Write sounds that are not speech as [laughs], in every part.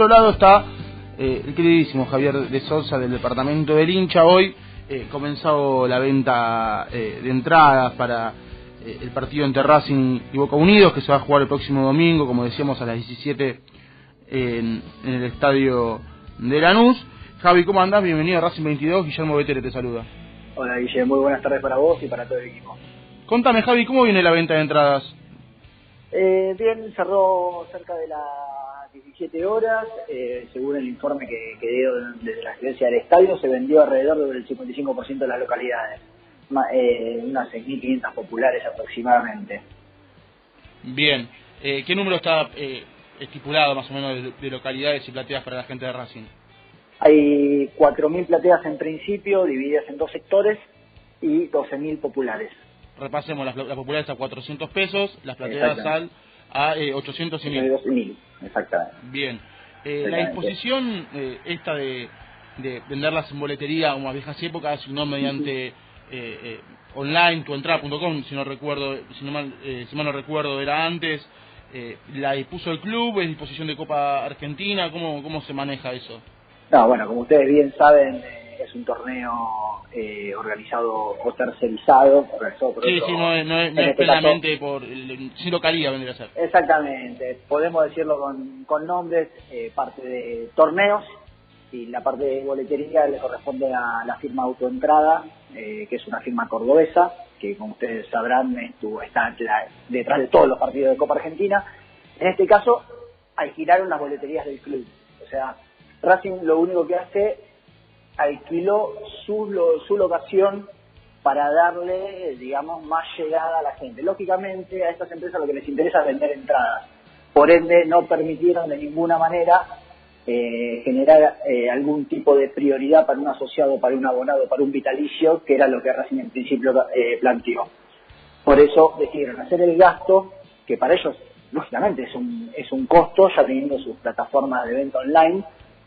otro lado está eh, el queridísimo Javier de Sosa del departamento del hincha. Hoy eh, comenzado la venta eh, de entradas para eh, el partido entre Racing y Boca Unidos que se va a jugar el próximo domingo, como decíamos, a las 17 en, en el estadio de Lanús. Javi, ¿cómo andás? Bienvenido a Racing 22. Guillermo Betere te saluda. Hola Guillermo, muy buenas tardes para vos y para todo el equipo. Contame, Javi, ¿cómo viene la venta de entradas? Eh, bien, cerró cerca de las 17 horas. Eh, según el informe que, que dio desde la gerencia del estadio, se vendió alrededor del 55% de las localidades. Eh, unas 6.500 populares aproximadamente. Bien. Eh, ¿Qué número está eh, estipulado más o menos de, de localidades y plateas para la gente de Racing? Hay 4.000 plateas en principio, divididas en dos sectores, y 12.000 populares. Repasemos, las, las populares a 400 pesos, las Exactamente. al a eh, 800 y Hay 1000. 12.000, exactamente. Bien. Eh, la disposición eh, esta de, de venderlas en boletería como a viejas épocas, no mediante eh, eh, online, tuentrada.com, si no recuerdo, si no mal, eh, si mal no recuerdo, era antes. Eh, ¿La dispuso el club? ¿Es disposición de Copa Argentina? ¿Cómo, cómo se maneja eso? No, bueno, como ustedes bien saben, es un torneo eh, organizado o tercerizado, organizado por Sí, otro- sí, no es, no es, no en es este caso- plenamente por... el- sin localidad vendría a ser. Exactamente, podemos decirlo con, con nombres, eh, parte de torneos y la parte de boletería le corresponde a la firma Autoentrada, eh, que es una firma cordobesa, que como ustedes sabrán estuvo, está la- detrás de todos los partidos de Copa Argentina. En este caso, alquilaron las boleterías del club. O sea, Racing lo único que hace, alquiló su, lo- su locación para darle, digamos, más llegada a la gente. Lógicamente, a estas empresas lo que les interesa es vender entradas. Por ende, no permitieron de ninguna manera eh, generar eh, algún tipo de prioridad para un asociado, para un abonado, para un vitalicio, que era lo que Racing en principio eh, planteó. Por eso decidieron hacer el gasto, que para ellos, lógicamente, es un, es un costo, ya teniendo sus plataformas de venta online,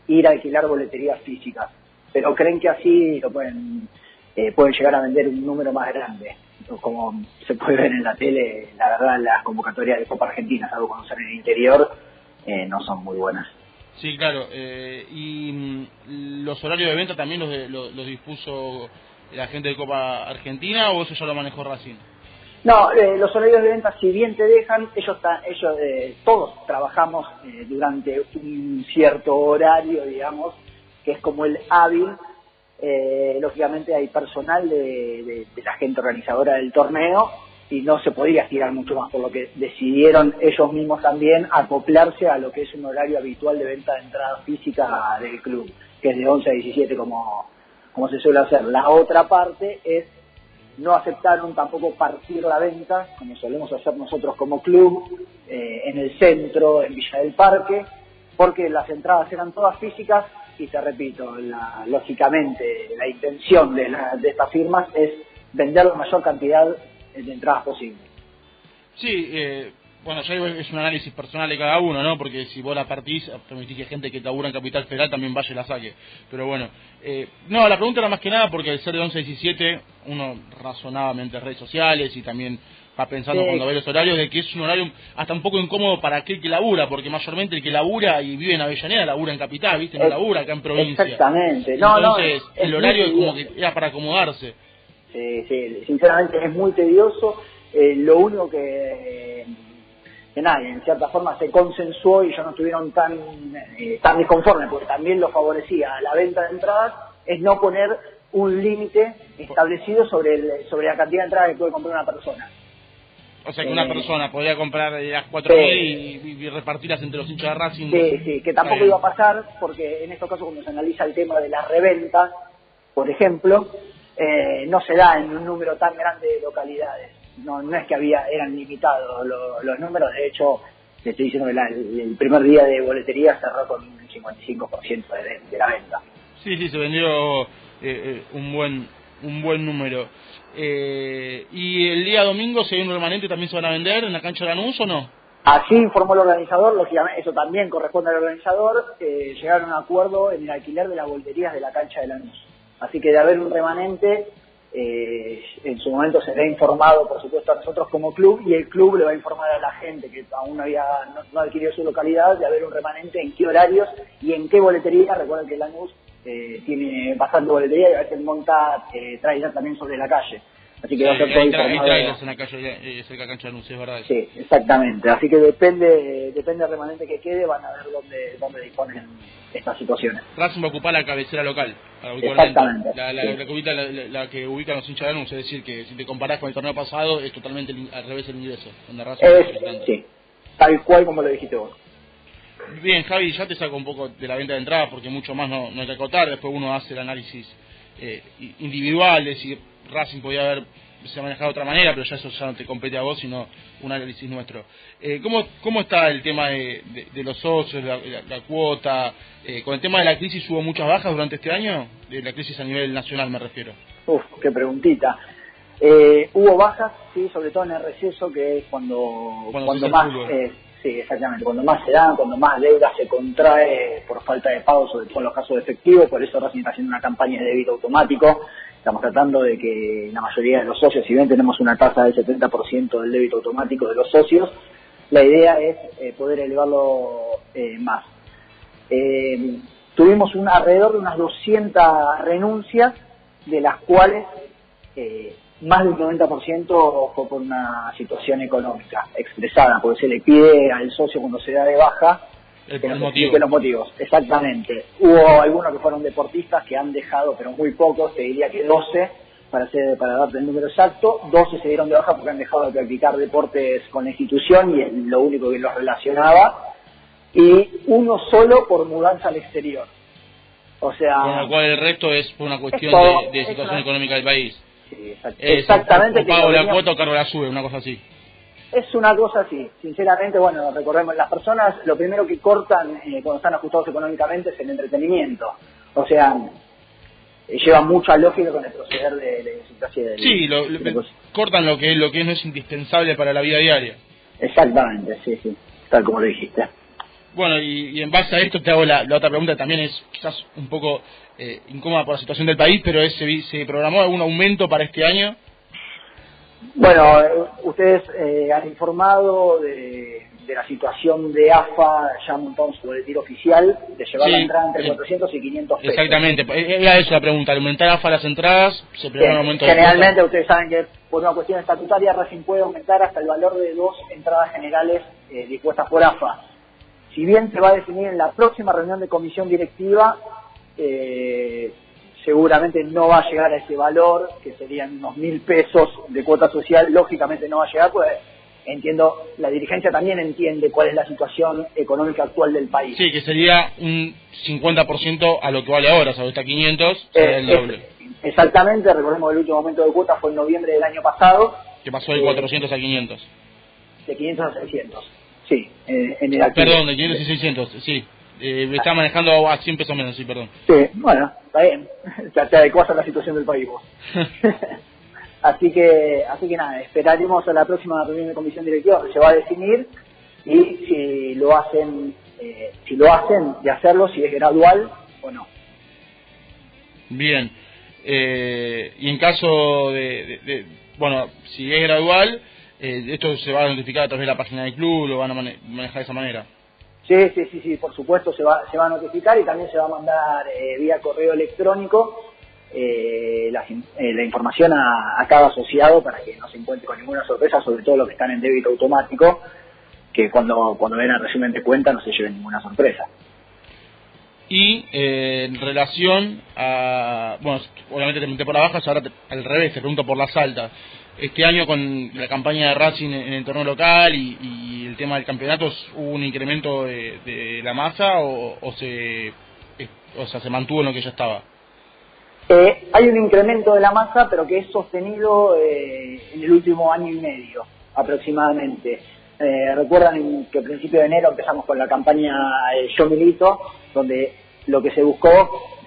ir a alquilar boleterías físicas. Pero creen que así lo pueden, eh, pueden llegar a vender un número más grande. Como se puede ver en la tele, la verdad, las convocatorias de Copa Argentina, salvo cuando son en el interior, eh, no son muy buenas. Sí, claro. eh, y mm, los horarios de venta también los, de- lo- los dispuso la gente de Copa Argentina o eso ya lo manejó Racing? No, eh, los horarios de venta, si bien te dejan, ellos, ta- ellos eh, todos trabajamos eh, durante un cierto horario, digamos, que es como el hábil. Eh, lógicamente hay personal de, de- la gente organizadora del torneo y no se podía estirar mucho más, por lo que decidieron ellos mismos también acoplarse a lo que es un horario habitual de venta de entrada física del club, que es de 11 a 17 como, como se suele hacer. La otra parte es no aceptaron tampoco partir la venta, como solemos hacer nosotros como club, eh, en el centro, en Villa del Parque, porque las entradas eran todas físicas y te repito, la- lógicamente la intención de, la- de estas firmas es vender la mayor cantidad de entradas posible. Sí, eh, bueno, ya es un análisis personal de cada uno, ¿no? Porque si vos la partís, permitís que gente que labura en Capital Federal también vaya y la saque. Pero bueno, eh, no, la pregunta era más que nada porque al ser de 11 a 17, uno razonadamente en redes sociales y también va pensando Sí. cuando ve los horarios de que es un horario hasta un poco incómodo para aquel que labura, porque mayormente el que labura y vive en Avellaneda labura en Capital, ¿viste? No labura acá en provincia. Exactamente. No, no, Entonces, es- el es horario muy como que era para acomodarse. Sí, sí, sinceramente es muy tedioso. Eh, lo único que, eh, que nada, en cierta forma se consensuó y ellos no estuvieron tan, eh, tan disconformes, porque también lo favorecía a la venta de entradas, es no poner un límite establecido sobre, el, sobre la cantidad de entradas que puede comprar una persona. O sea que Eh, una persona podía comprar eh, las 4.000 sí. y, y- repartirlas entre los hinchas de Racing. Sí, sí, que tampoco Está iba a pasar, porque en estos casos cuando se analiza el tema de la reventa, por ejemplo, eh, no se da en un número tan grande de localidades. No, no es que había eran limitados lo- los números, de hecho, te estoy diciendo que la- el, el primer día de boletería cerró con un 55% de, de la venta. Sí, sí, se vendió eh, eh, un buen un buen número. Eh, ¿Y el día domingo, si hay un remanente, también se van a vender en la cancha de Lanús o no? Así informó el organizador, lógicamente eso también corresponde al organizador, eh, llegaron a un acuerdo en el alquiler de las boleterías de la cancha de Lanús. Así que de haber un remanente, eh, en su momento será informado, por supuesto, a nosotros como club y el club le va a informar a la gente que aún había no, no adquirido su localidad de haber un remanente, en qué horarios y en qué boletería. Recuerden que Lanús eh, tiene bastante boletería y a veces monta eh, trailers también sobre la calle. Así que va a ser todo hay, trailers en la calle, eh, cerca de cancha de es verdad. Sí, exactamente. Así que depende depende del remanente que quede, van a ver dónde, dónde disponen estas situaciones. Racing va a ocupar la cabecera local, Exactamente, la, la, sí. la que ubica, la, la- la que ubican los hinchas de Lanús, es decir, que si te comparás con el torneo pasado, es totalmente al revés el ingreso, donde Racing. Es, sí, tal cual como lo dijiste vos. Bien, Javi, ya te saco un poco de la venta de entradas porque mucho más no, no hay que acotar. Después uno hace el análisis eh, individual de si Racing podía haber se ha manejado de otra manera, pero ya eso ya no te compete a vos, sino un análisis nuestro. Eh, ¿cómo, ¿Cómo está el tema de, de- de los socios, la, la- la cuota? Eh, con el tema de la crisis, ¿hubo muchas bajas durante este año? De la crisis a nivel nacional me refiero. Uf, qué preguntita. Eh, hubo bajas, sí, sobre todo en el receso, que es cuando, Cuando cuando más, sí, exactamente, cuando más se dan, cuando más deuda se contrae por falta de pago, sobre todo en los casos de efectivo, por eso Racing está haciendo una campaña de débito automático. Estamos tratando de que la mayoría de los socios, si bien tenemos una tasa del 70% del débito automático de los socios, la idea es eh, poder elevarlo eh, más. Eh, tuvimos un, alrededor de unas 200 renuncias, de las cuales eh, más del 90% fue por una situación económica expresada, porque se le pide al socio cuando se da de baja El, que nos explique los motivos. Exactamente. Hubo algunos que fueron deportistas que han dejado, pero muy pocos, te diría que 12, para, hacer, para darte el número exacto, 12 se dieron de baja porque han dejado de practicar deportes con la institución y es lo único que los relacionaba, y uno solo por mudanza al exterior. O sea, Con lo cual el resto es por una cuestión de, situación económica del país. Sí, exact- Es, exactamente. o que pago la cuota o cargo la sube, una cosa así. Es una cosa así, sinceramente, bueno, recordemos, las personas lo primero que cortan eh, cuando están ajustados económicamente es el entretenimiento. O sea, eh, lleva mucha lógica con el proceder de, de clase de- Sí, lo- de cortan lo que, lo que no es indispensable para la vida diaria. Exactamente, sí, sí, tal como lo dijiste. Bueno, y, y en base a esto te hago la, la otra pregunta, también es quizás un poco eh, incómoda por la situación del país, pero es, se, ¿se programó algún aumento para este año? Bueno, eh, ustedes eh, han informado de, de la situación de AFA, ya montó su boletín oficial, de llevar la entrada entre eh, 400 y 500 pesos. Exactamente, eh, era eso la pregunta, aumentar AFA las entradas, se prevé un aumento Generalmente ustedes saben que por una cuestión estatutaria Racing puede aumentar hasta el valor de dos entradas generales eh, dispuestas por AFA. Si bien se va a definir en la próxima reunión de comisión directiva, eh, seguramente no va a llegar a ese valor, que serían unos mil pesos de cuota social, lógicamente no va a llegar, pues entiendo, la dirigencia también entiende cuál es la situación económica actual del país. Sí, que sería un 50% a lo que vale ahora, ¿sabes? Está 500, sería el Eh, doble. es- exactamente, recordemos que el último momento de cuota fue en noviembre del año pasado, Que pasó de eh, 400 a 500. De 500 a 600. Sí, eh, en el activo. Perdón, de 500 y 600, sí. Eh, me está manejando a 100 pesos menos, sí, perdón. Sí, bueno, está bien. [laughs] Te, te adecuas a la situación del país vos. [laughs] así que, así que nada, esperaremos a la próxima reunión de comisión directiva que se va a definir y si lo hacen, eh, si lo hacen, de hacerlo, si es gradual o no. Bien. Eh, y en caso de, de- de- bueno, si es gradual, eh, esto se va a notificar a través de la página del club, lo van a mane- manejar de esa manera. Sí, sí, sí, sí, por supuesto se va, se va a notificar y también se va a mandar eh, vía correo electrónico eh, la, eh, la información a, a cada asociado para que no se encuentre con ninguna sorpresa, sobre todo los que están en débito automático, que cuando, cuando ven el resumen de cuenta no se lleven ninguna sorpresa. Y eh, en relación a, bueno, obviamente te pregunté por las bajas, ahora te- al revés, te pregunto por las altas. Este año con la campaña de Racing en el torneo local y, el tema del campeonato, ¿hubo un incremento de, la masa o, o se, o sea, se mantuvo en lo que ya estaba? Eh, hay un incremento de la masa, pero que es sostenido eh, en el último año y medio aproximadamente. Eh, Recuerdan que a principio de enero empezamos con la campaña eh, Yo Milito, donde lo que se buscó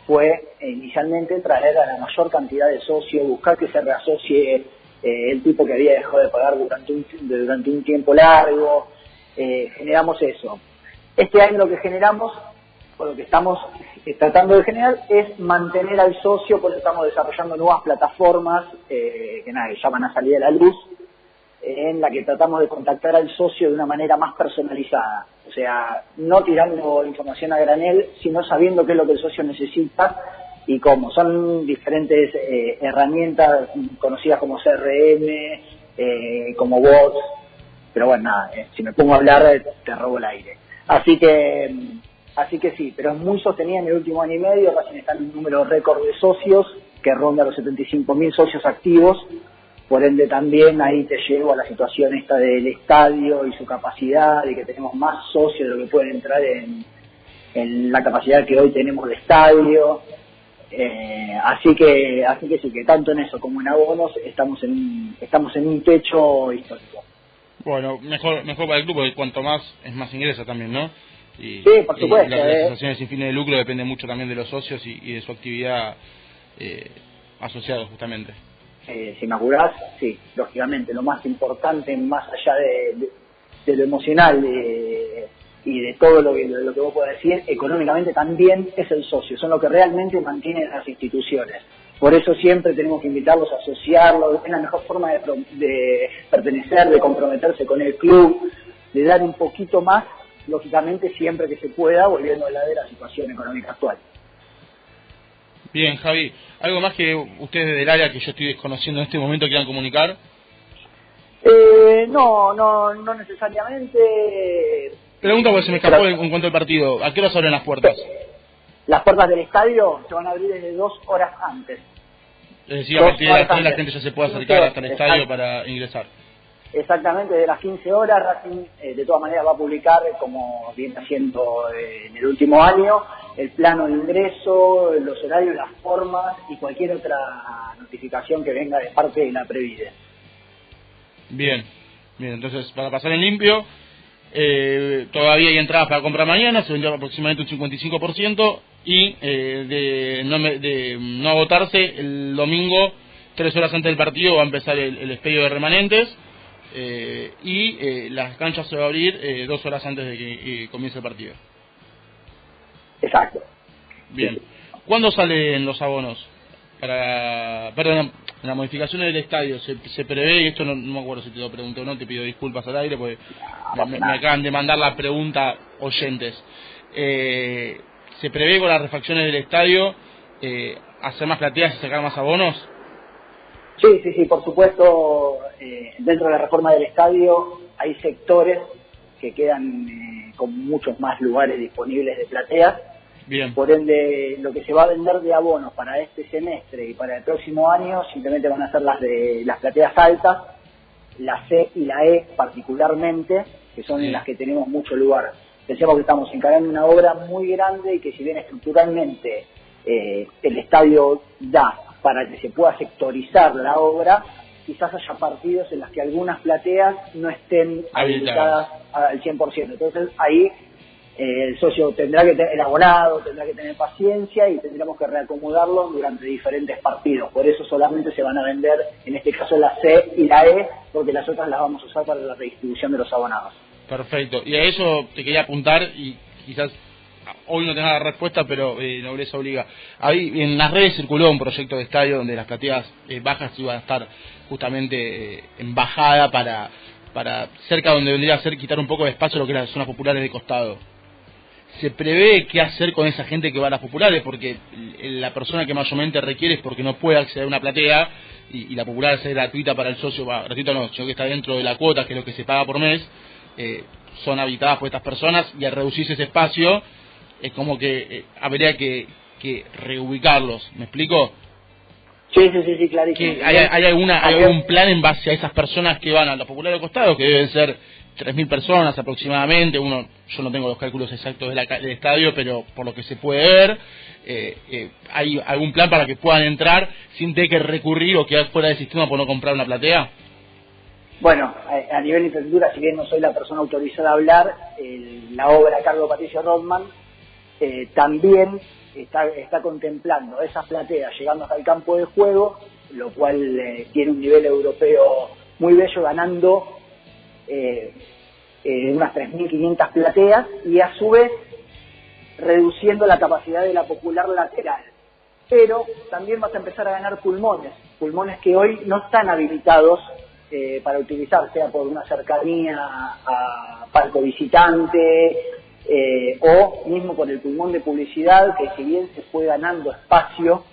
fue eh, inicialmente traer a la mayor cantidad de socios, buscar que se reasocie eh, el tipo que había dejado de pagar durante un, durante un tiempo largo. Eh, generamos eso. Este año lo que generamos o lo que estamos eh, tratando de generar es mantener al socio, por eso estamos desarrollando nuevas plataformas eh, que nada, que ya van a salir a la luz, en la que tratamos de contactar al socio de una manera más personalizada. O sea, no tirando información a granel, sino sabiendo qué es lo que el socio necesita y cómo. Son diferentes eh, herramientas conocidas como CRM, eh, como bots, pero bueno, nada, eh, si me pongo a hablar te robo el aire. Así que, así que sí, pero es muy sostenida en el último año y medio, recién está un número récord de socios que ronda los 75.000 socios activos, por ende también ahí te llevo a la situación esta del estadio y su capacidad, de que tenemos más socios de lo que pueden entrar en, en la capacidad que hoy tenemos de estadio. Eh, así que así que sí que tanto en eso como en abonos estamos en estamos en un techo histórico. Bueno mejor mejor para el club porque cuanto más es más ingresa también no y, sí por supuesto y las organizaciones sin fines de lucro depende mucho también de los socios y, de su actividad eh, asociada justamente. Eh, si me apurás sí lógicamente. Lo más importante más allá de, de lo emocional de y de todo lo que, lo que vos podés decir, económicamente también es el socio, son lo que realmente mantienen las instituciones. Por eso siempre tenemos que invitarlos a asociarlos, es la mejor forma de, de pertenecer, de comprometerse con el club, de dar un poquito más, lógicamente siempre que se pueda, volviendo a la de la situación económica actual. Bien, Javi, ¿algo más que ustedes del área que yo estoy desconociendo en este momento quieran comunicar? Eh, no, no, no necesariamente Pregunta porque se me escapó en, cuanto al partido. ¿A qué hora se abren las puertas? Las puertas del estadio se van a abrir desde dos horas antes. Es decir, a partir de las 3 la gente ya se puede acercar hasta el estadio para ingresar. Exactamente, de las 15 horas Racing eh, de todas maneras va a publicar, como viene haciendo eh, en el último año, el plano de ingreso, los horarios, las formas y cualquier otra notificación que venga de parte de la Previde. Bien, bien, entonces para pasar en limpio, eh, todavía hay entradas para comprar mañana, se vendió aproximadamente un 55% y eh, de, no, de no agotarse el domingo, tres horas antes del partido, va a empezar el, el de remanentes eh, y las canchas se van a abrir dos horas antes de que comience el partido. Exacto. Bien. ¿Cuándo salen los abonos? Para, perdón, las modificaciones del estadio se, se prevé, y esto no, me acuerdo si te lo pregunté o no, te pido disculpas al aire porque me, acaban de mandar la pregunta oyentes. Eh, ¿Se prevé con las refacciones del estadio eh, hacer más plateas y sacar más abonos? Sí, sí, sí, por supuesto, eh, dentro de la reforma del estadio hay sectores que quedan eh, con muchos más lugares disponibles de plateas por ende, lo que se va a vender de abonos para este semestre y para el próximo año simplemente van a ser las de las plateas altas, la C y la E particularmente, que son las que tenemos mucho lugar. Pensemos que estamos encarando una obra muy grande y que si bien estructuralmente eh, el estadio da para que se pueda sectorizar la obra, quizás haya partidos en las que algunas plateas no estén habilitadas al 100%. Entonces ahí eh, el socio tendrá que tener, el abonado tendrá que tener paciencia y tendremos que reacomodarlo durante diferentes partidos. Por eso solamente se van a vender, en este caso la C y la E, porque las otras las vamos a usar para la redistribución de los abonados. Perfecto. Y a eso te quería apuntar y quizás hoy no tenga la respuesta, pero eh, nobleza obliga. Ahí en las redes circuló un proyecto de estadio donde las plateas eh, bajas iban a estar justamente eh, en bajada para, para cerca donde vendría a ser quitar un poco de espacio lo que eran las zonas populares de costado se prevé qué hacer con esa gente que va a las populares, porque la persona que mayormente requiere es porque no puede acceder a una platea y, la popular es gratuita para el socio, va, gratuita no, sino que está dentro de la cuota, que es lo que se paga por mes, eh, son habitadas por estas personas y al reducirse ese espacio es como que eh, habría que, que reubicarlos, ¿me explico? Sí, sí, sí, clarísimo. ¿Hay, hay, alguna, ¿Hay algún plan en base a esas personas que van a la popular de costado, que deben ser 3.000 personas aproximadamente, uno, yo no tengo los cálculos exactos del estadio, pero por lo que se puede ver, eh, eh, ¿hay algún plan para que puedan entrar sin tener que recurrir o quedar fuera del sistema por no comprar una platea? Bueno, a, nivel de infraestructura, si bien no soy la persona autorizada a hablar, la obra Carlos Patricio Rodman eh, también está, está contemplando esas plateas llegando hasta el campo de juego, lo cual tiene un nivel europeo muy bello, ganando eh, eh, unas 3.500 plateas y a su vez reduciendo la capacidad de la popular lateral. Pero también vas a empezar a ganar pulmones, pulmones que hoy no están habilitados eh, para utilizar, sea por una cercanía a palco visitante eh, o mismo por el pulmón de publicidad, que si bien se fue ganando espacio,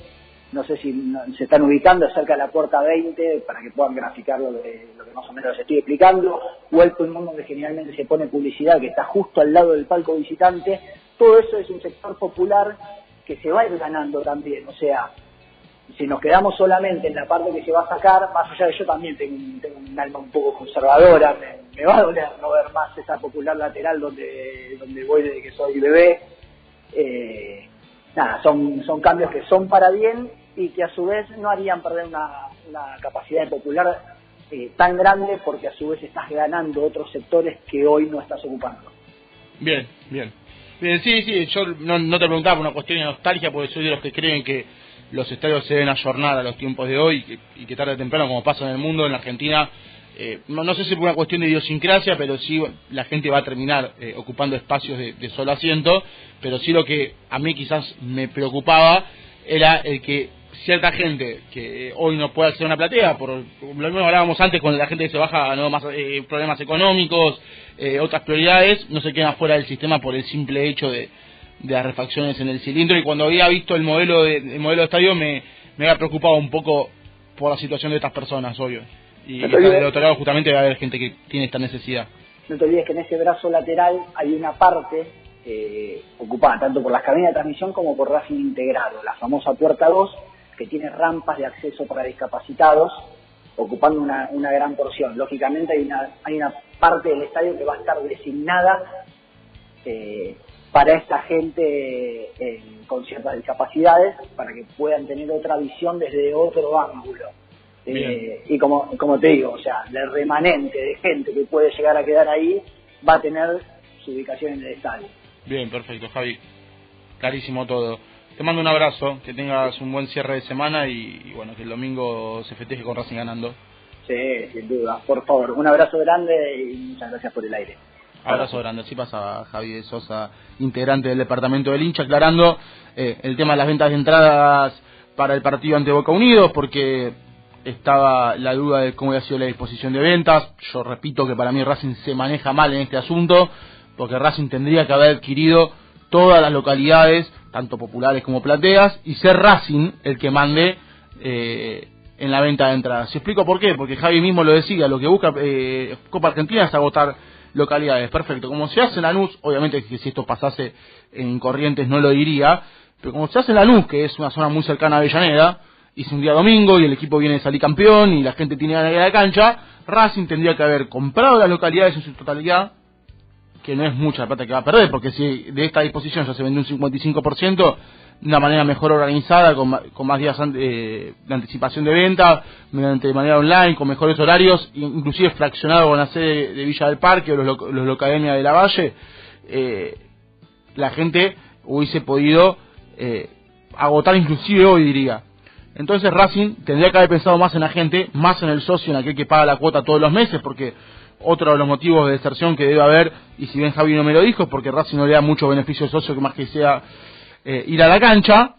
no sé si se están ubicando cerca de la puerta 20 para que puedan graficar lo, que más o menos les estoy explicando, o el pulmón donde generalmente se pone publicidad, que está justo al lado del palco visitante, todo eso es un sector popular que se va a ir ganando también, o sea, si nos quedamos solamente en la parte que se va a sacar, más allá de yo también tengo, un alma un poco conservadora, me, va a doler no ver más esa popular lateral donde, donde voy desde que soy bebé. Eh, nada, son, son cambios que son para bien y que a su vez no harían perder una, capacidad popular eh, tan grande porque a su vez estás ganando otros sectores que hoy no estás ocupando. Bien, bien. Bien, sí, sí, yo no, no te preguntaba por una cuestión de nostalgia porque soy de los que creen que los estadios se deben ayornar a los tiempos de hoy y que, tarde o temprano, como pasa en el mundo, en la Argentina, eh, no, sé si por una cuestión de idiosincrasia, pero sí la gente va a terminar eh, ocupando espacios de, solo asiento, pero sí lo que a mí quizás me preocupaba era el que cierta gente que hoy no puede hacer una platea, por lo mismo hablábamos antes con la gente que se baja no más eh, problemas económicos, otras prioridades, no se quedan fuera del sistema por el simple hecho de, de las refacciones en el cilindro y cuando había visto el modelo de, el modelo de estadio me, me había preocupado un poco por la situación de estas personas, obvio. Y, del otro lado justamente va a haber gente que tiene esta necesidad. No te olvides que en ese brazo lateral hay una parte eh, ocupada tanto por las cabinas de transmisión como por Racing integrado, la famosa puerta 2, que tiene rampas de acceso para discapacitados, ocupando una, una gran porción. Lógicamente hay una, hay una parte del estadio que va a estar designada eh, para esta gente eh, con ciertas discapacidades, para que puedan tener otra visión desde otro ángulo. Eh, y como, como te digo, o sea, el remanente de gente que puede llegar a quedar ahí va a tener su ubicación en el estadio. Bien, perfecto, Javi. Clarísimo todo. Te mando un abrazo, que tengas un buen cierre de semana y, bueno, que el domingo se festeje con Racing ganando. Sí, sin duda. Por favor, un abrazo grande y muchas gracias por el aire. Abrazo grande. Así pasa Javier Sosa, integrante del departamento del hincha, aclarando eh, el tema de las ventas de entradas para el partido ante Boca Unidos, porque estaba la duda de cómo había sido la disposición de ventas. Yo repito que para mí Racing se maneja mal en este asunto, porque Racing tendría que haber adquirido todas las localidades, tanto populares como plateas, y ser Racing el que mande eh, en la venta de entradas. Si explico por qué, porque Javi mismo lo decía, lo que busca eh, Copa Argentina es agotar localidades. Perfecto. Como se hace en Lanús, obviamente que si esto pasase en Corrientes no lo diría, pero como se hace en Lanús, que es una zona muy cercana a Avellaneda, y es un día domingo y el equipo viene de salir campeón y la gente tiene ganas de la cancha, Racing tendría que haber comprado las localidades en su totalidad, que no es mucha plata que va a perder, porque si de esta disposición ya se vende un 55%, de una manera mejor organizada, con, con más días eh, de anticipación de venta, mediante de manera online, con mejores horarios, inclusive fraccionado con la sede de Villa del Parque o los, los Locademia de la Valle, eh, la gente hubiese podido eh, agotar inclusive hoy, diría. Entonces Racing tendría que haber pensado más en la gente, más en el socio, en aquel que paga la cuota todos los meses, porque otro de los motivos de deserción que debe haber, y si bien Javi no me lo dijo, porque Racing no le da mucho beneficio al socio que más que sea eh, ir a la cancha,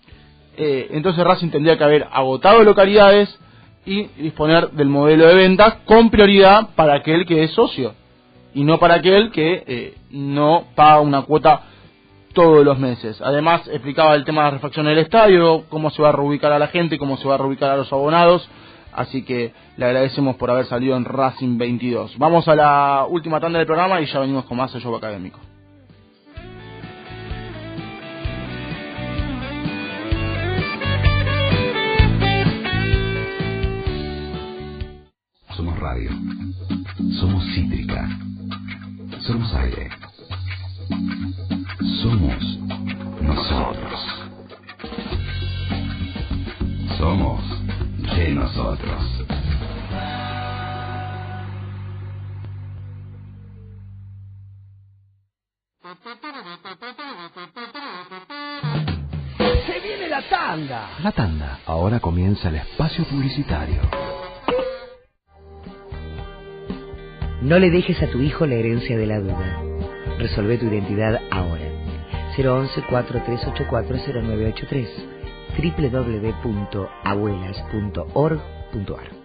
eh, entonces Racing tendría que haber agotado localidades y disponer del modelo de ventas con prioridad para aquel que es socio y no para aquel que eh, no paga una cuota todos los meses. Además, explicaba el tema de la refacción del estadio, cómo se va a reubicar a la gente, cómo se va a reubicar a los abonados. Así que le agradecemos por haber salido en Racing 22. Vamos a la última tanda del programa y ya venimos con más show académico. Somos radio. Somos cítrica. Somos aire. Somos nosotros. Somos de nosotros. Se viene la tanda. La tanda. Ahora comienza el espacio publicitario. No le dejes a tu hijo la herencia de la duda. Resolve tu identidad ahora. 011-4384-0983 www.abuelas.org.ar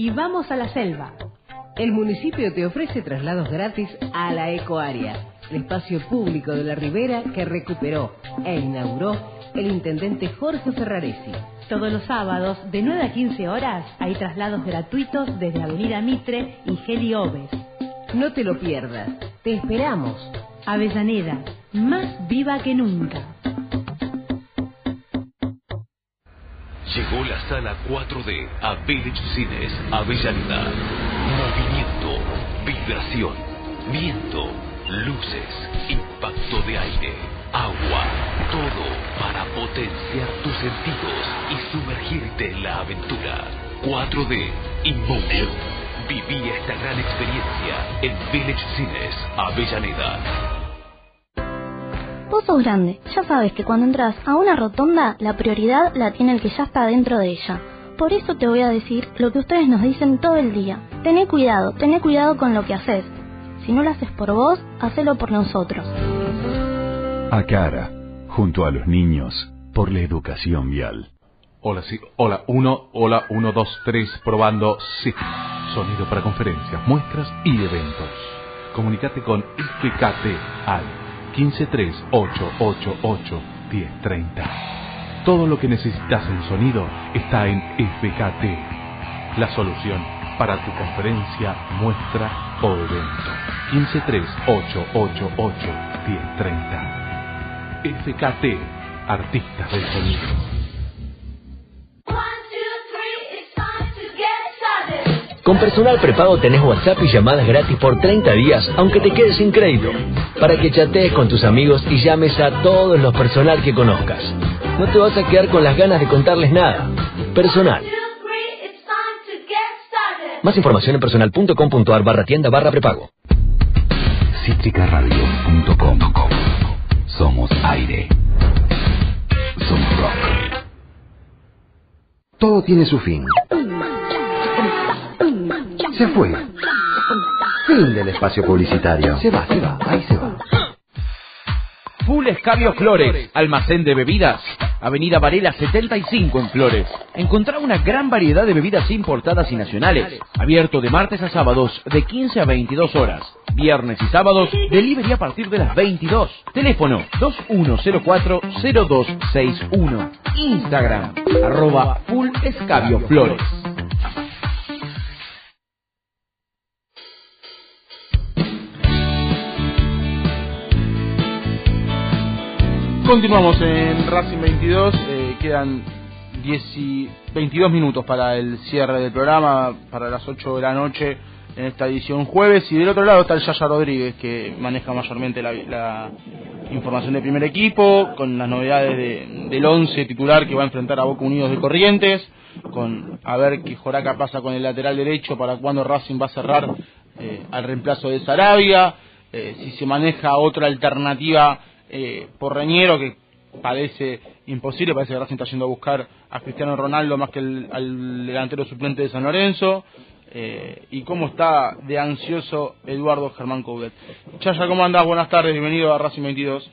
Y vamos a la selva. El municipio te ofrece traslados gratis a la Ecoárea, el espacio público de la ribera que recuperó e inauguró el intendente Jorge Ferraresi. Todos los sábados, de 9 a 15 horas, hay traslados gratuitos desde Avenida Mitre y Geli Oves. No te lo pierdas. Te esperamos. Avellaneda, más viva que nunca. Llegó la sala 4D a Village Cines Avellaneda. Movimiento, vibración, viento, luces, impacto de aire, agua, todo para potenciar tus sentidos y sumergirte en la aventura. 4D Inmotion. Viví esta gran experiencia en Village Cines Avellaneda. Vos sos grande, ya sabes que cuando entras a una rotonda, la prioridad la tiene el que ya está dentro de ella. Por eso te voy a decir lo que ustedes nos dicen todo el día. Tené cuidado, tené cuidado con lo que haces. Si no lo haces por vos, hacelo por nosotros. Acara, junto a los niños, por la educación vial. Hola, sí, hola, uno, hola, uno, dos, tres, probando, sí. Sonido para conferencias, muestras y eventos. Comunicate con FKT al 1538881030. Todo lo que necesitas en sonido está en FKT, la solución para tu conferencia, muestra o evento. 1538881030. FKT, artistas del sonido. Con Personal Prepago tenés WhatsApp y llamadas gratis por 30 días, aunque te quedes sin crédito, para que chatees con tus amigos y llames a todos los personal que conozcas. No te vas a quedar con las ganas de contarles nada. Personal. Más información en personal.com.ar barra tienda barra prepago. Cítricaradio.com Somos aire. Somos rock. Todo tiene su fin. Se fue. Fin del espacio publicitario. Se va, se va, ahí se va. Full Escabio Flores, almacén de bebidas. Avenida Varela 75 en Flores. Encontrá una gran variedad de bebidas importadas y nacionales. Abierto de martes a sábados de 15 a 22 horas. Viernes y sábados, delivery a partir de las 22. Teléfono 2104-0261. Instagram, arroba Full Escabio Flores. Continuamos en Racing 22, eh, quedan 10 y 22 minutos para el cierre del programa, para las 8 de la noche en esta edición jueves. Y del otro lado está el Yaya Rodríguez, que maneja mayormente la, la información del primer equipo, con las novedades de- del 11 titular que va a enfrentar a Boca Unidos de Corrientes, con a ver qué Joraca pasa con el lateral derecho, para cuándo Racing va a cerrar eh, al reemplazo de Sarabia, eh, si se maneja otra alternativa eh, por Reñero, que parece imposible, parece que Racing está yendo a buscar a Cristiano Ronaldo más que el- al delantero suplente de San Lorenzo, eh, y cómo está de ansioso Eduardo Germán Coudet. Chaya, ¿cómo andás? Buenas tardes, bienvenido a Racing 22.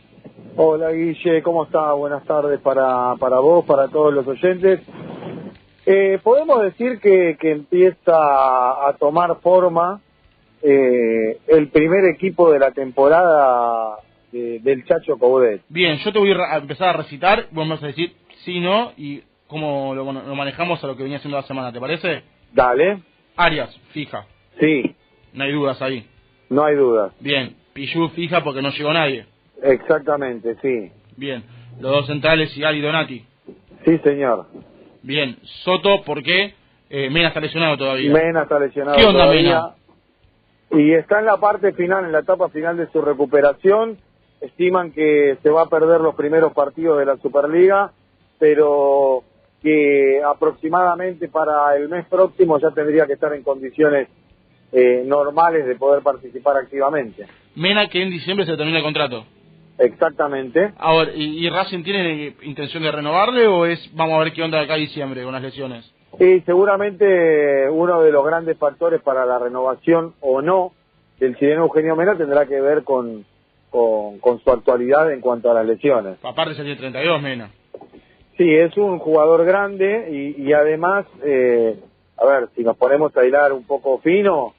Hola Guille, ¿cómo está? Buenas tardes para, para vos, para todos los oyentes. Eh, podemos decir que, que empieza a tomar forma eh, el primer equipo de la temporada de- del Chacho Coudet. Bien, yo te voy a empezar a recitar, vos me vas a decir sí, no, y cómo lo, lo manejamos a lo que venía haciendo la semana, ¿te parece? Dale. Arias, fija, Sí, no hay dudas ahí. no hay duda. Bien, Pichu fija porque no llegó nadie. Exactamente, sí. Bien, los dos centrales y Ali Donati. Sí, señor. Bien, Soto porque eh, Mena está lesionado todavía. Mena está lesionado ¿Qué onda, todavía. Mena? Y está en la parte final, en la etapa final de su recuperación. Estiman que se va a perder los primeros partidos de la Superliga, pero que aproximadamente para el mes próximo ya tendría que estar en condiciones eh, normales de poder participar activamente. Mena que en diciembre se termina el contrato. Exactamente. Ahora, ¿y, y Racing tiene intención de renovarle o es vamos a ver qué onda de acá a diciembre con las lesiones? Y seguramente uno de los grandes factores para la renovación o no del chileno Eugenio Mena tendrá que ver con, con, con su actualidad en cuanto a las lesiones. Aparte se tiene 32 Mena. Sí, es un jugador grande y, y además, eh, a ver, si nos ponemos a hilar un poco fino,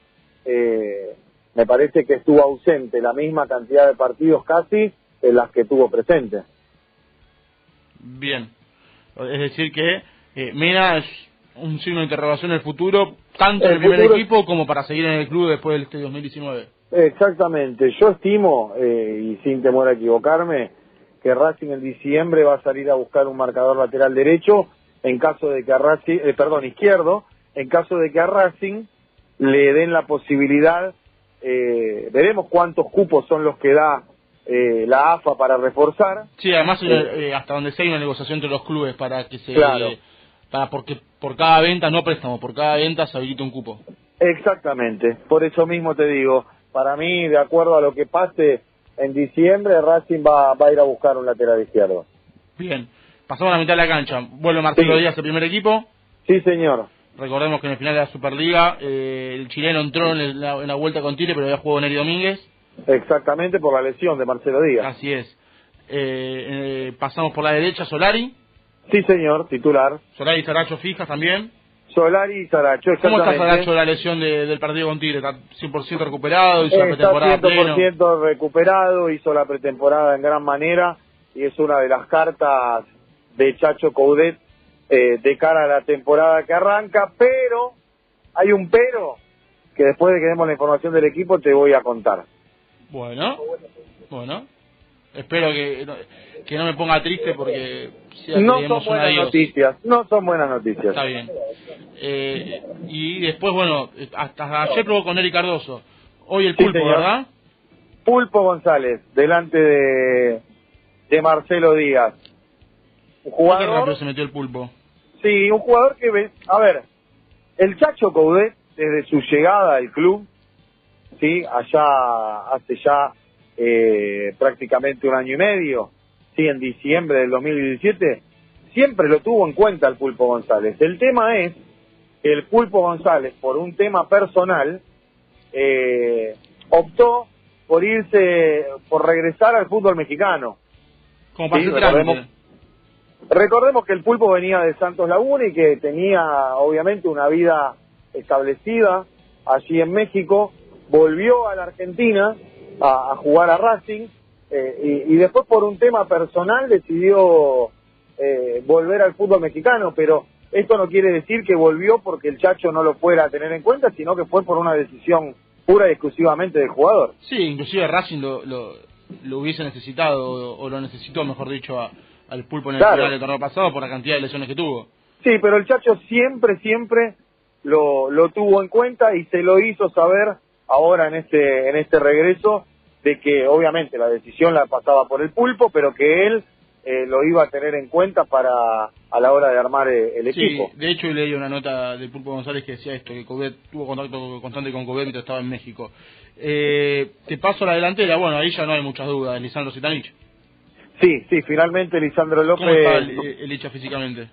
eh, me parece que estuvo ausente la misma cantidad de partidos casi de las que tuvo presente. Bien. Es decir que eh, Mena es un signo de interrogación en el futuro, tanto en el, El primer equipo como para seguir en el club después del este 2019. Exactamente, yo estimo, eh, y sin temor a equivocarme, que Racing en diciembre va a salir a buscar un marcador lateral derecho en caso de que a Racing, eh, perdón, izquierdo, en caso de que a Racing le den la posibilidad, eh, veremos cuántos cupos son los que da eh, la AFA para reforzar. Sí, además Eh, eh, hasta donde sea hay una negociación entre los clubes para que se Claro. para porque por cada venta no préstamo, por cada venta se habilita un cupo. Exactamente, por eso mismo te digo, para mí, de acuerdo a lo que pase en diciembre, Racing va, va a ir a buscar un lateral izquierdo. Bien. Pasamos a la mitad de la cancha. Vuelve Marcelo Sí. Díaz, el primer equipo. Sí, señor. Recordemos que en el final de la Superliga eh, el chileno entró en, la, en la vuelta con Tire, pero había jugado Neri Domínguez. Exactamente por la lesión de Marcelo Díaz. Así es. Eh, eh, pasamos por la derecha, Solari. Sí, señor, titular. Solari y Saracho fijas también. Solari y Saracho, ¿Cómo está. Saracho la lesión de- del partido con Tigre? ¿Está 100% recuperado? ¿Hizo la Está pretemporada pleno? 100% recuperado, hizo la pretemporada en gran manera y es una de las cartas de Chacho Coudet eh, de cara a la temporada que arranca, pero hay un pero que después de que demos la información del equipo te voy a contar. Bueno, bueno. Espero que que no me ponga triste porque No son buenas noticias, no son buenas noticias. Está bien. Eh, y después, bueno, hasta ayer probó con Eric Cardoso. Hoy el pulpo. ¿verdad? Pulpo González, delante de, de Marcelo Díaz. Un Qué jugador rápido se metió el pulpo. Sí, un jugador que ve, a ver, el Chacho Coudet desde su llegada al club, sí, allá hace ya eh, prácticamente un año y medio, sí, en diciembre del 2017, siempre lo tuvo en cuenta el Pulpo González. El tema es que el Pulpo González, por un tema personal, eh, optó por irse, por regresar al fútbol mexicano. Como Sí, recordemos-. Recordemos que el pulpo venía de Santos Laguna y que tenía obviamente una vida establecida allí en México, volvió a la Argentina a, a jugar a Racing eh, y, y después por un tema personal decidió eh, volver al fútbol mexicano, pero esto no quiere decir que volvió porque el Chacho no lo fuera a tener en cuenta, sino que fue por una decisión pura y exclusivamente del jugador. Sí, inclusive Racing lo, lo, lo hubiese necesitado, o, o lo necesitó, mejor dicho, a- al pulpo en el Claro. final del torneo pasado por la cantidad de lesiones que tuvo. Sí, pero el Chacho siempre, siempre lo, lo tuvo en cuenta y se lo hizo saber ahora en este, en este regreso de que obviamente la decisión la pasaba por el pulpo, pero que él eh, lo iba a tener en cuenta para a la hora de armar eh, el Sí, equipo. de hecho leí una nota del Pulpo González que decía esto, que Coudet tuvo contacto constante con Coudet mientras estaba en México. Eh, te paso a la delantera, bueno, ahí ya no hay muchas dudas, Lisandro Zitanich. Sí, sí, finalmente Lisandro López... ¿Cómo está el, el Licha físicamente?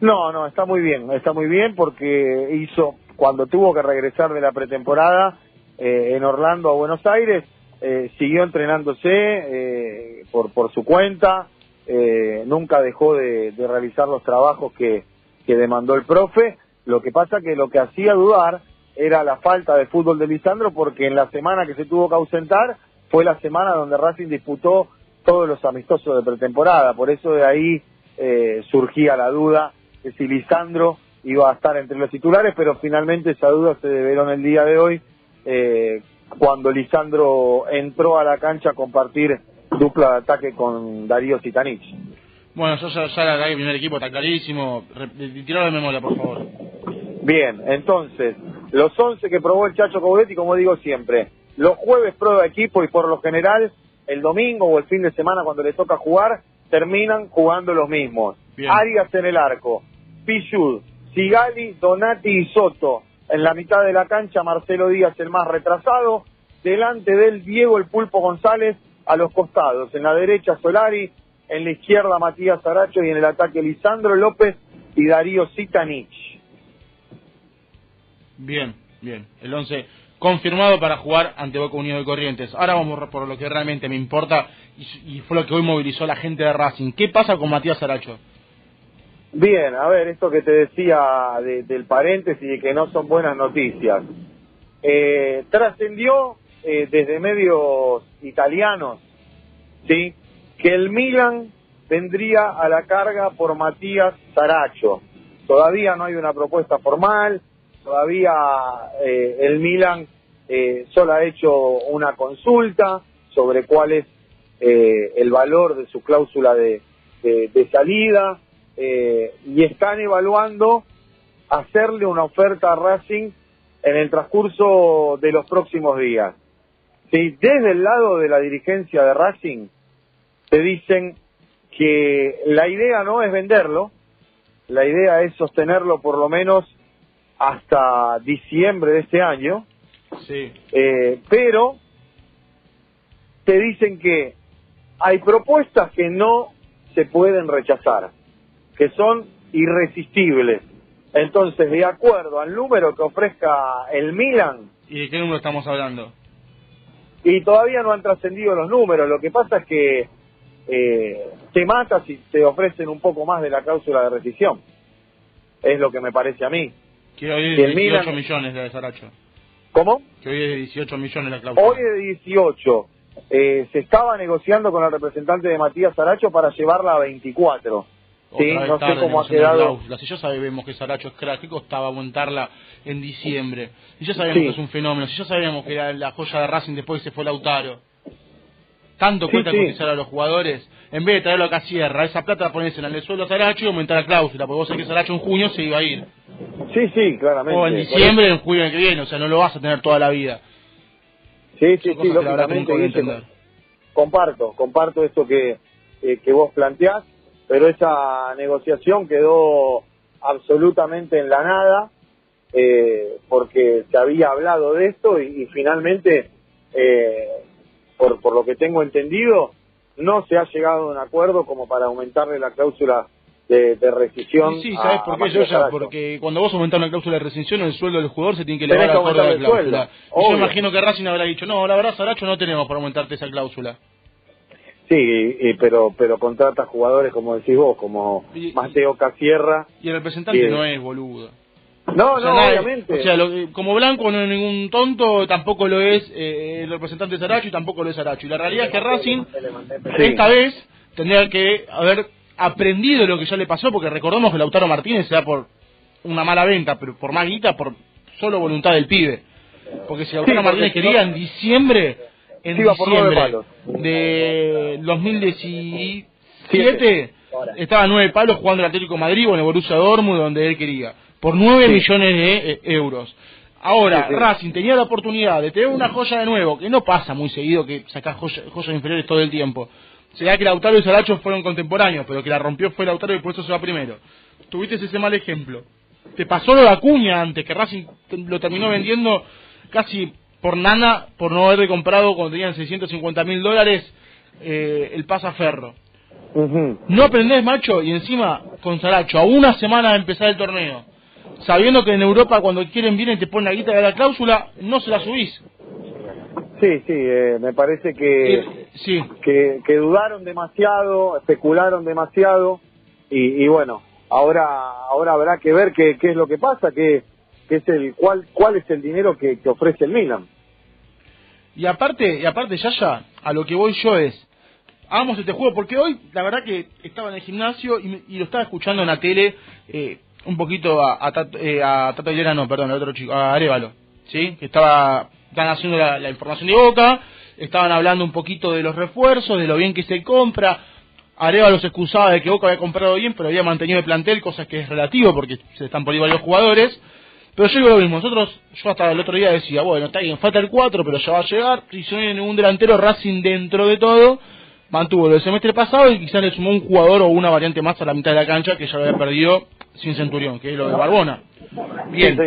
No, no, está muy bien, está muy bien porque hizo, cuando tuvo que regresar de la pretemporada eh, en Orlando a Buenos Aires, eh, siguió entrenándose eh, por, por su cuenta, eh, nunca dejó de, realizar los trabajos que, que demandó el profe, lo que pasa que lo que hacía dudar era la falta de fútbol de Lisandro porque en la semana que se tuvo que ausentar fue la semana donde Racing disputó todos los amistosos de pretemporada, por eso de ahí eh, surgía la duda de si Lisandro iba a estar entre los titulares, pero finalmente esa duda se develó en el día de hoy eh, cuando Lisandro entró a la cancha a compartir dupla de ataque con Darío Sitanich. Bueno, yo ya, ya la verdad que el primer equipo está clarísimo. Tiralo de memoria, por favor. Bien, entonces, los 11 que probó el Chacho Coudet y como digo siempre, los jueves prueba equipo y por lo general el domingo o el fin de semana cuando le toca jugar, terminan jugando los mismos. Bien. Arias en el arco, Pichud, Sigali, Donati y Soto. En la mitad de la cancha, Marcelo Díaz el más retrasado. Delante de él, Diego el Pulpo González a los costados. En la derecha, Solari. En la izquierda, Matías Aracho. Y en el ataque, Lisandro López y Darío Sitanich. Bien, bien. El 11 confirmado para jugar ante Boca Unido de Corrientes. Ahora vamos por lo que realmente me importa y, y fue lo que hoy movilizó a la gente de Racing. ¿Qué pasa con Matías Aracho? Bien, a ver, esto que te decía de- del paréntesis y que no son buenas noticias. Eh, trascendió eh, desde medios italianos, ¿sí? Que el Milan vendría a la carga por Matías Saracho. Todavía no hay una propuesta formal, todavía eh, el Milan eh, solo ha hecho una consulta sobre cuál es eh, el valor de su cláusula de, de- de salida eh, y están evaluando hacerle una oferta a Racing en el transcurso de los próximos días. Sí, desde el lado de la dirigencia de Racing te dicen que la idea no es venderlo, la idea es sostenerlo por lo menos hasta diciembre de este año, Sí. eh, pero te dicen que hay propuestas que no se pueden rechazar, que son irresistibles. Entonces, de acuerdo al número que ofrezca el Milan, ¿Y de qué número estamos hablando? y todavía no han trascendido los números, lo que pasa es que eh, te mata si te ofrecen un poco más de la cláusula de rescisión. Es lo que me parece a mí. Que hoy es Que de el 18 Milan- millones la de Saracho. ¿Cómo? Que hoy es de 18 millones la cláusula. Hoy de 18. Eh, se estaba negociando con el representante de Matías Aracho para llevarla a 24. Sí, Otra vez no sé cómo ha quedado. Si ya sabemos que Saracho es crack, ¿qué costaba aguantarla en diciembre? Si ya sabemos Sí. que es un fenómeno, si ya sabemos que era la joya de Racing después se fue Lautaro. Tanto Sí, cuesta sí. cotizar a los jugadores. En vez de traerlo acá a Sierra, esa plata la pones en el suelo a Saracho y aumentar la cláusula, porque vos sabés que Saracho en junio se iba a ir. Sí, sí, claramente. O en diciembre, en julio que viene, o sea, no lo vas a tener toda la vida. Sí, sí, Son sí, lógicamente, comparto, comparto esto que, eh, que vos planteás, pero esa negociación quedó absolutamente en la nada, eh, porque se había hablado de esto y, y finalmente, eh, por, por lo que tengo entendido, no se ha llegado a un acuerdo como para aumentarle la cláusula de, de rescisión. Sí, ¿sabes a por qué. Porque cuando vos aumentás una cláusula de rescisión, el sueldo del jugador se tiene que elevar a la cláusula. sueldo, yo imagino que Racing habrá dicho, no, la verdad, Saracho, no tenemos para aumentarte esa cláusula. Sí, y- pero pero contrata jugadores como decís vos, como Y- Mateo Casierra. Y el representante no es boludo. No, O sea, no, nadie- obviamente. O sea, lo como Blanco no es ningún tonto, tampoco lo es eh, el representante Saracho y tampoco lo es Saracho. Y la realidad es que Racing, esta vez, tendría que haber aprendido lo que ya le pasó, porque recordemos que Lautaro Martínez se da por una mala venta, pero por más guita, por solo voluntad del pibe. Porque si Lautaro Sí, Martínez quería no- en diciembre, en nueve diciembre de 2017, estaba a nueve palos jugando el Atlético de Madrid o en el Borussia Dortmund, donde él quería, por nueve Sí. millones de eh, euros. Ahora, Sí, sí. Racing tenía la oportunidad de tener una joya de nuevo, que no pasa muy seguido que sacás joya- joyas inferiores todo el tiempo. Será que Lautaro y Saracho fueron contemporáneos, pero que la rompió fue Lautaro y por eso se va primero. Tuviste ese mal ejemplo. Te pasó lo de Acuña antes, que Racing lo terminó vendiendo casi por nana, por no haberle comprado cuando tenían 650 mil dólares eh, el pasaferro. Ujú. No aprendés, macho, y encima con Saracho, a una semana de empezar el torneo, sabiendo que en Europa cuando quieren vienen te ponen la guita de la cláusula, no se la subís. Sí, sí, eh, me parece que, Sí. que, que dudaron demasiado, especularon demasiado y, y bueno, ahora ahora habrá que ver qué, qué es lo que pasa, qué, qué es el cuál cuál es el dinero que, que ofrece el Milan. Y aparte, y aparte, Yaya, a lo que voy yo es, hagamos este juego, porque hoy, la verdad que estaba en el gimnasio y, lo estaba escuchando en la tele, eh, un poquito a, a, Tato- eh, a Tato Aguilera, no, perdón, al otro chico, a Arevalo, ¿sí? Que estaba, estaban haciendo la, información de Boca, estaban hablando un poquito de los refuerzos, de lo bien que se compra, Arevalo se excusaba de que Boca había comprado bien, pero había mantenido el plantel, cosa que es relativo, porque se están ahí varios jugadores, pero yo digo lo mismo, nosotros, yo hasta el otro día decía, bueno, está bien, falta el 4, pero ya va a llegar, y si no hay ningún delantero, Racing dentro de todo, mantuvo lo del semestre pasado y quizás le sumó un jugador o una variante más a la mitad de la cancha que ya lo había perdido sin Centurión, que es lo de Barbona. Bien,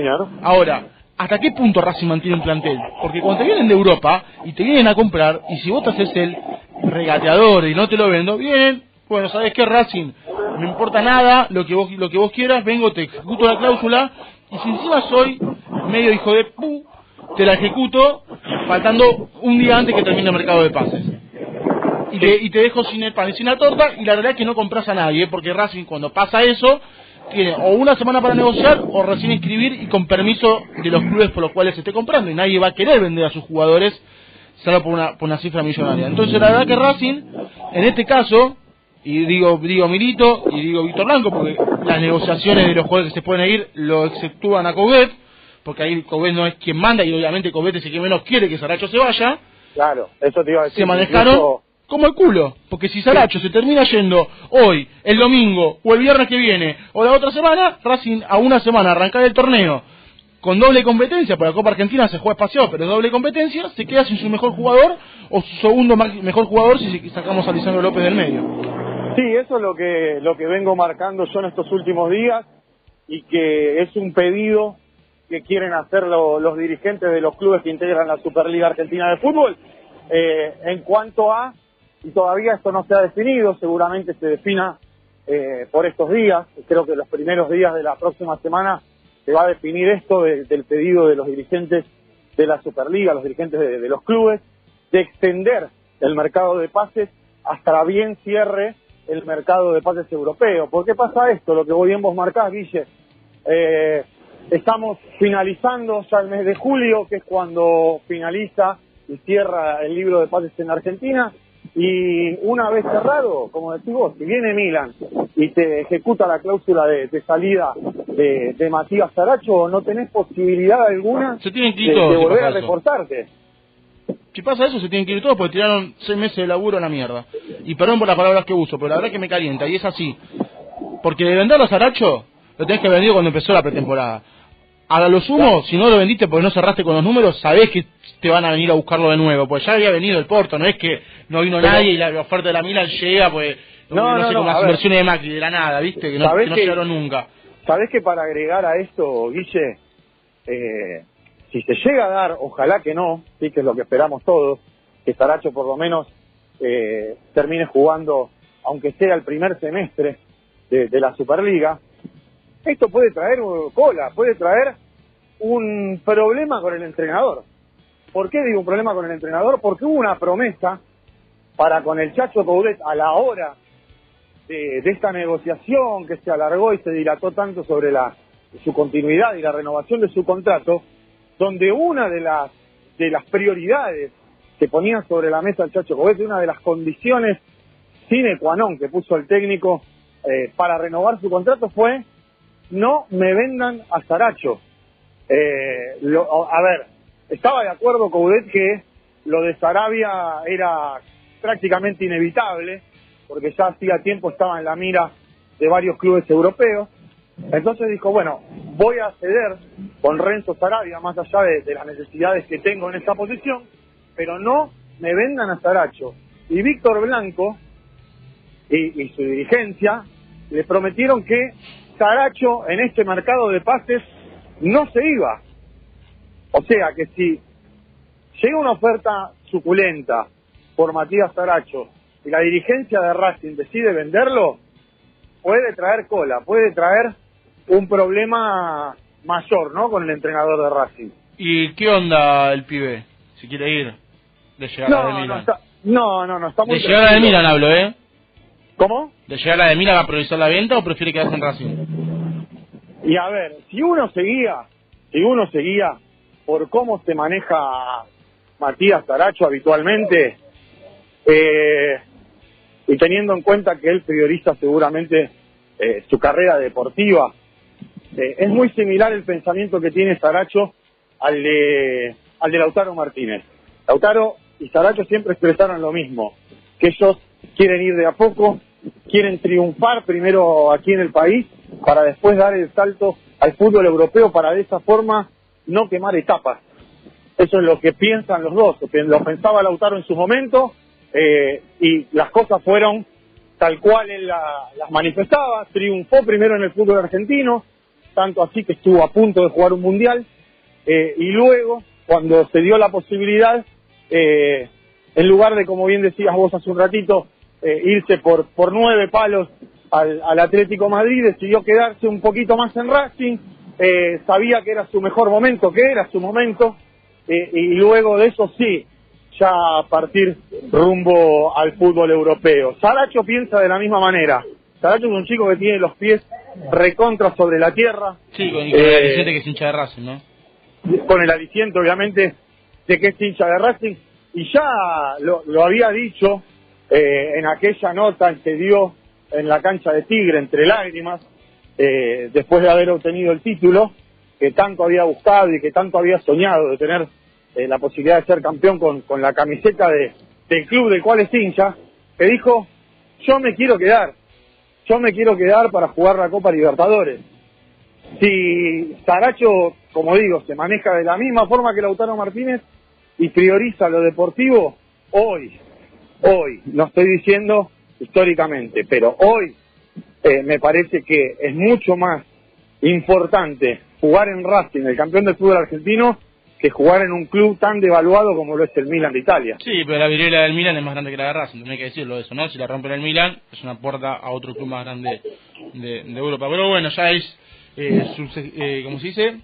ahora, ¿hasta qué punto Racing mantiene un plantel? Porque cuando te vienen de Europa y te vienen a comprar, y si vos te haces el regateador y no te lo vendo, bien, bueno, ¿sabes qué, Racing? No importa nada, lo que vos, lo que vos quieras, vengo, te ejecuto la cláusula, y si encima soy medio hijo de pu, te la ejecuto faltando un día antes que termine el mercado de pases. Y te, y te dejo sin el pan y sin la torta, y la realidad es que no compras a nadie, porque Racing cuando pasa eso, tiene o una semana para negociar o recién inscribir y con permiso de los clubes por los cuales esté comprando, y nadie va a querer vender a sus jugadores salvo por una, por una cifra millonaria. Entonces la verdad que Racing, en este caso, y digo digo Milito y digo Víctor Blanco, porque las negociaciones de los jugadores que se pueden ir lo exceptúan a Coudet, porque ahí Coudet no es quien manda y obviamente Coudet es el que menos quiere que Saracho se vaya, Claro, eso te iba a decir. se manejaron Incluso- como el culo, porque si Saracho se termina yendo hoy, el domingo o el viernes que viene o la otra semana, Racing a una semana arrancar el torneo con doble competencia, porque la Copa Argentina se juega espaciado, pero doble competencia, se queda sin su mejor jugador o su segundo mejor jugador si sacamos a Lisandro López del medio. Sí, eso es lo que, lo que vengo marcando yo en estos últimos días y que es un pedido que quieren hacer lo- los dirigentes de los clubes que integran la Superliga Argentina de Fútbol. Eh, en cuanto a, y todavía esto no se ha definido, seguramente se defina eh, por estos días, creo que los primeros días de la próxima semana se va a definir esto de- del pedido de los dirigentes de la Superliga, los dirigentes de, de los clubes, de extender el mercado de pases hasta bien cierre el mercado de pases europeo. ¿Por qué pasa esto? Lo que vos bien vos marcás, Guille. Eh, estamos finalizando ya el mes de julio, que es cuando finaliza y cierra el libro de pases en Argentina. Y una vez cerrado, como decís vos, si viene Milan y te ejecuta la cláusula de, de salida de, de Matías Saracho, no tenés posibilidad alguna Se tienen que de, ir volver a eso. Si pasa eso, se tienen que ir todos porque tiraron seis meses de laburo a la mierda. Y perdón por las palabras que uso, pero la verdad que me calienta, y es así. Porque de venderlo a Saracho, lo tenés que vendido cuando empezó la pretemporada. A lo sumo, si no lo vendiste porque no cerraste con los números, sabés que te van a venir a buscarlo de nuevo. Pues ya había venido el Porto, no es que no vino Pero- nadie y la oferta de la Milan llega, pues, no, No, no sé, no, a las ver. inversiones de Macri, de la nada, ¿viste? Que no, ¿Sabés que no llegaron nunca. Sabés que para agregar a esto, Guille, eh, si se llega a dar, ojalá que no, sí que es lo que esperamos todos, que Saracho por lo menos eh, termine jugando, aunque sea el primer semestre de, la Superliga, esto puede traer cola, puede traer un problema con el entrenador. ¿Por qué digo un problema con el entrenador? Porque hubo una promesa para con el Chacho Coudet a la hora de, de esta negociación que se alargó y se dilató tanto sobre la su continuidad y la renovación de su contrato, donde una de las de las prioridades que ponía sobre la mesa el Chacho Coudet, una de las condiciones sine qua non que puso el técnico eh, para renovar su contrato fue no me vendan a Saracho. Eh, lo- a ver, estaba de acuerdo Coudet que lo de Sarabia era prácticamente inevitable, porque ya hacía tiempo estaba en la mira de varios clubes europeos. Entonces dijo, bueno, voy a ceder con Renzo Sarabia, más allá de, las necesidades que tengo en esta posición, pero no me vendan a Saracho. Y Víctor Blanco y, y su dirigencia le prometieron que Saracho en este mercado de pases no se iba. O sea que si llega una oferta suculenta por Matías Saracho y la dirigencia de Racing decide venderlo, puede traer cola, puede traer un problema mayor, ¿no? Con el entrenador de Racing. ¿Y qué onda el pibe? Si quiere ir de llegada de No, no, Milan. está, no, no, no, está muy de llegada de tranquilo. Milan hablo, ¿eh? ¿Cómo? ¿De llegada de Milan va a priorizar la venta o prefiere quedarse en Racing? Y a ver, si uno seguía, si uno seguía por cómo se maneja Matías Taracho habitualmente, eh, y teniendo en cuenta que él prioriza seguramente eh, su carrera deportiva, eh, es muy similar el pensamiento que tiene Saracho al de, al de Lautaro Martínez. Lautaro y Saracho siempre expresaron lo mismo, que ellos quieren ir de a poco, quieren triunfar primero aquí en el país para después dar el salto al fútbol europeo para de esa forma no quemar etapas. Eso es lo que piensan los dos, lo pensaba Lautaro en su momento eh, y las cosas fueron tal cual él la- las manifestaba, triunfó primero en el fútbol argentino, tanto así que estuvo a punto de jugar un mundial, eh, y luego, cuando se dio la posibilidad, eh, en lugar de, como bien decías vos hace un ratito, eh, irse por, por nueve palos al, al Atlético Madrid, decidió quedarse un poquito más en Racing, eh, sabía que era su mejor momento, que era su momento, y luego de eso sí, ya partir rumbo al fútbol europeo. Saracho piensa de la misma manera. Saracho es un chico que tiene los pies recontra sobre la tierra, Sí, con, Eh, el aliciente que es hincha de Racing, ¿no? con el aliciente obviamente de que es hincha de Racing, y ya lo, lo había dicho eh, en aquella nota que dio en la cancha de Tigre entre lágrimas, eh, después de haber obtenido el título, que tanto había buscado y que tanto había soñado de tener eh, la posibilidad de ser campeón con, con la camiseta de, del club del cual es hincha, que dijo, yo me quiero quedar, yo me quiero quedar para jugar la Copa Libertadores. Si Saracho, como digo, se maneja de la misma forma que Lautaro Martínez y prioriza lo deportivo, hoy, hoy, no estoy diciendo históricamente, pero hoy eh, me parece que es mucho más importante jugar en Racing, el campeón del fútbol argentino, que jugar en un club tan devaluado como lo es el Milan de Italia. Sí, pero la viruela del Milan es más grande que la de Racing, no hay que decirlo eso, ¿no? Si la rompen el Milan, es una puerta a otro club más grande de, de Europa. Pero bueno, ya es, eh, eh, ¿cómo se dice?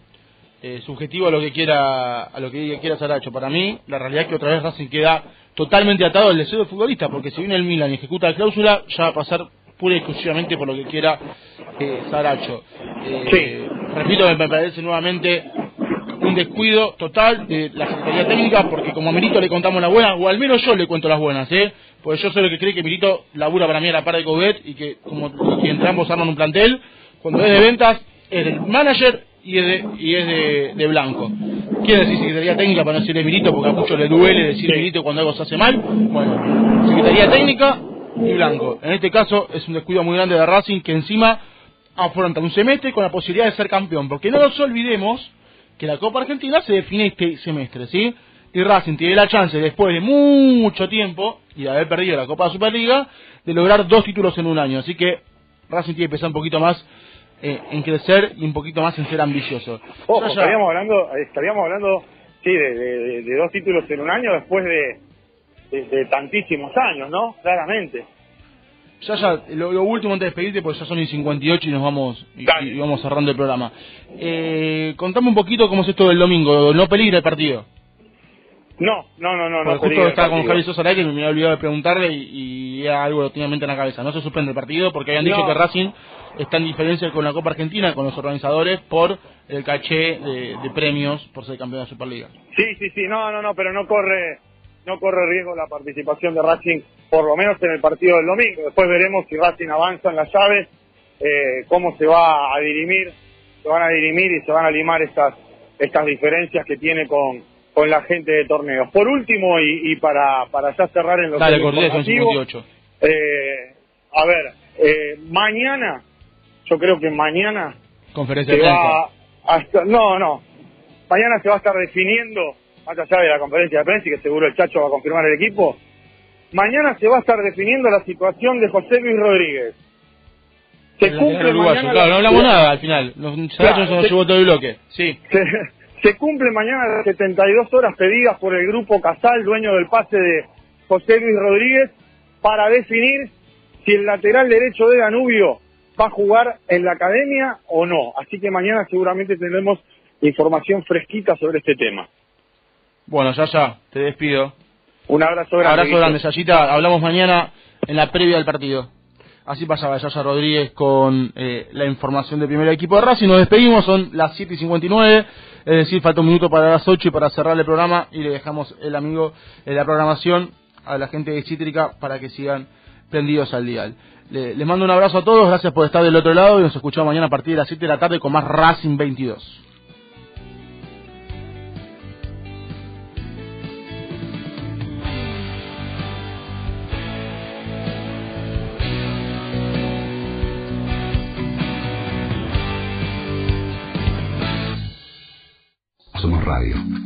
Eh, subjetivo a lo que quiera a lo que quiera Saracho. Para mí, la realidad es que otra vez Racing queda totalmente atado al deseo del futbolista, porque si viene el Milan y ejecuta la cláusula, ya va a pasar pura y exclusivamente por lo que quiera eh, Saracho. Eh, Repito, me parece nuevamente un descuido total de la Secretaría Técnica, porque como a Milito le contamos las buenas, o al menos yo le cuento las buenas, ¿eh? Porque yo soy el que cree que Milito labura para mí a la par de Coudet y que como que entre ambos arman un plantel, cuando es de ventas, es del manager y es de, y es de, de Blanco. Quiere decir Secretaría Técnica para no decirle Milito, porque a muchos le duele decir Milito cuando algo se hace mal. Bueno, Secretaría Técnica y Blanco. En este caso es un descuido muy grande de Racing que encima afronta un semestre con la posibilidad de ser campeón, porque no nos olvidemos que la Copa Argentina se define este semestre, ¿sí? Y Racing tiene la chance, después de mucho tiempo, y de haber perdido la Copa Superliga, de lograr dos títulos en un año. Así que Racing tiene que pensar un poquito más eh, en crecer y un poquito más en ser ambicioso. Ojo, estaríamos hablando, estaríamos hablando sí, de, de- de dos títulos en un año después de, de- de tantísimos años, ¿no? Claramente. Ya, ya, lo, lo último antes de despedirte, porque ya son y 58 y nos vamos y, y vamos cerrando el programa. Eh, contame un poquito cómo es esto del domingo, no peligra el partido. No, no, no, no. Porque no justo estaba con. Javi Sosa y me había olvidado de preguntarle y, y era algo que lo tenía en mente en la cabeza. No se suspende el partido porque habían dicho que Racing está en diferencia con la Copa Argentina, con los organizadores, por el caché de, de premios por ser campeón de Superliga. Sí, sí, sí, no, no, no, pero no corre, no corre riesgo la participación de Racing, por lo menos en el partido del domingo. Después veremos si Racing avanza en las llaves, eh, cómo se va a dirimir, se van a dirimir y se van a limar estas, estas diferencias que tiene con, con la gente de torneos. Por último, y, y para, para ya cerrar en lo Dale, 58. eh, a ver, eh, mañana, yo creo que mañana Conferencia de no, no. Mañana se va a estar definiendo, más allá de la conferencia de prensa y que seguro el Chacho va a confirmar el equipo, mañana se va a estar definiendo la situación de José Luis Rodríguez. Se El cumple mañana Claro, la- no hablamos nada al final. Nos Claro, se nos llevó todo el bloque. Sí. [laughs] Se, se cumple mañana las 72 horas pedidas por el grupo Casal, dueño del pase de José Luis Rodríguez, para definir si el lateral derecho de Danubio va a jugar en la academia o no. Así que mañana seguramente tendremos información fresquita sobre este tema. Bueno, ya, ya, te despido. Un abrazo grande. Abrazo grande, Yayita. Hablamos mañana en la previa del partido. Así pasaba Yaya Rodríguez con eh, la información del primer equipo de Racing. Nos despedimos, son las 7 y 59. Es decir, falta un minuto para las 8 y para cerrar el programa. Y le dejamos el amigo de la programación a la gente de Cítrica para que sigan prendidos al dial. Le- les mando un abrazo a todos, gracias por estar del otro lado y nos escuchamos mañana a partir de las 7 de la tarde con más Racing 22. Radio.